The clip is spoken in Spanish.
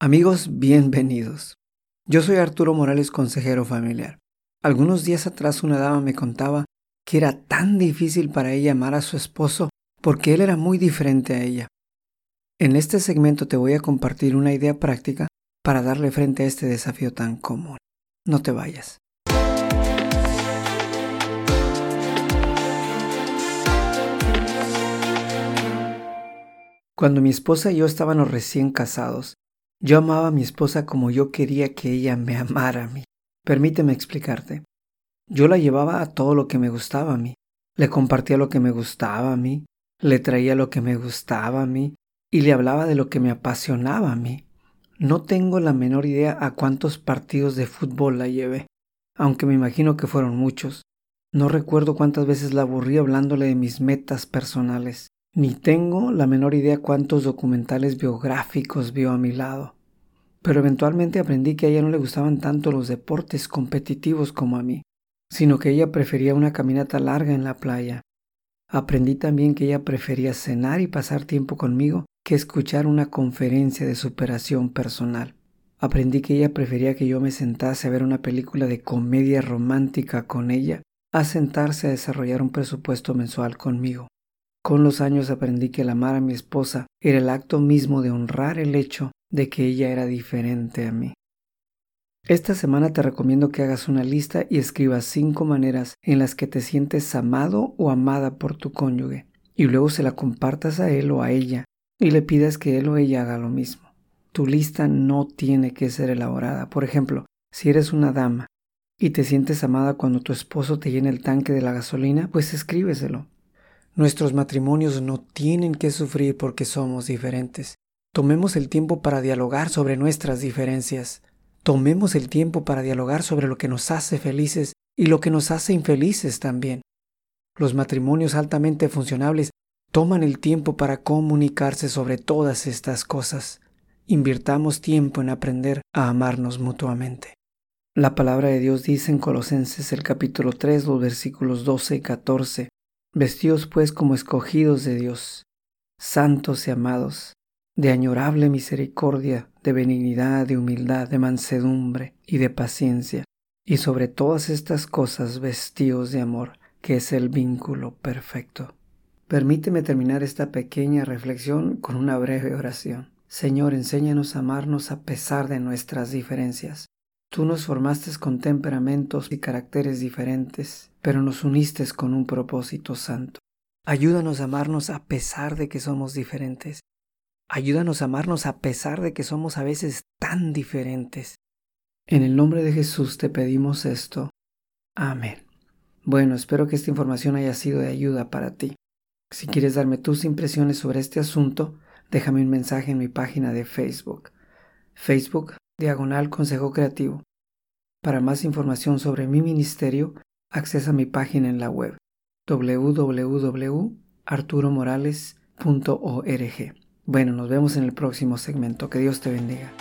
Amigos, bienvenidos. Yo soy Arturo Morales, consejero familiar. Algunos días atrás una dama me contaba que era tan difícil para ella amar a su esposo porque él era muy diferente a ella. En este segmento te voy a compartir una idea práctica para darle frente a este desafío tan común. No te vayas. Cuando mi esposa y yo estábamos recién casados, yo amaba a mi esposa como yo quería que ella me amara a mí. Permíteme explicarte. Yo la llevaba a todo lo que me gustaba a mí. Le compartía lo que me gustaba a mí, le traía lo que me gustaba a mí y le hablaba de lo que me apasionaba a mí. No tengo la menor idea a cuántos partidos de fútbol la llevé, aunque me imagino que fueron muchos. No recuerdo cuántas veces la aburrí hablándole de mis metas personales. Ni tengo la menor idea cuántos documentales biográficos vio a mi lado. Pero eventualmente aprendí que a ella no le gustaban tanto los deportes competitivos como a mí, sino que ella prefería una caminata larga en la playa. Aprendí también que ella prefería cenar y pasar tiempo conmigo que escuchar una conferencia de superación personal. Aprendí que ella prefería que yo me sentase a ver una película de comedia romántica con ella a sentarse a desarrollar un presupuesto mensual conmigo. Con los años aprendí que el amar a mi esposa era el acto mismo de honrar el hecho de que ella era diferente a mí. Esta semana te recomiendo que hagas una lista y escribas cinco maneras en las que te sientes amado o amada por tu cónyuge, y luego se la compartas a él o a ella y le pidas que él o ella haga lo mismo. Tu lista no tiene que ser elaborada. Por ejemplo, si eres una dama y te sientes amada cuando tu esposo te llena el tanque de la gasolina, pues escríbeselo. Nuestros matrimonios no tienen que sufrir porque somos diferentes. Tomemos el tiempo para dialogar sobre nuestras diferencias. Tomemos el tiempo para dialogar sobre lo que nos hace felices y lo que nos hace infelices también. Los matrimonios altamente funcionables toman el tiempo para comunicarse sobre todas estas cosas. Invirtamos tiempo en aprender a amarnos mutuamente. La palabra de Dios dice en Colosenses el capítulo 3, los versículos 12 y 14, Vestidos pues como escogidos de Dios, santos y amados, de añorable misericordia, de benignidad, de humildad, de mansedumbre y de paciencia, y sobre todas estas cosas vestidos de amor, que es el vínculo perfecto. Permíteme terminar esta pequeña reflexión con una breve oración. Señor, enséñanos a amarnos a pesar de nuestras diferencias. Tú nos formaste con temperamentos y caracteres diferentes, pero nos uniste con un propósito santo. Ayúdanos a amarnos a pesar de que somos diferentes. Ayúdanos a amarnos a pesar de que somos a veces tan diferentes. En el nombre de Jesús te pedimos esto. Amén. Bueno, espero que esta información haya sido de ayuda para ti. Si quieres darme tus impresiones sobre este asunto, déjame un mensaje en mi página de Facebook. Facebook diagonal Consejo Creativo. Para más información sobre mi ministerio, accesa a mi página en la web www.arturomorales.org. Bueno, nos vemos en el próximo segmento. Que Dios te bendiga.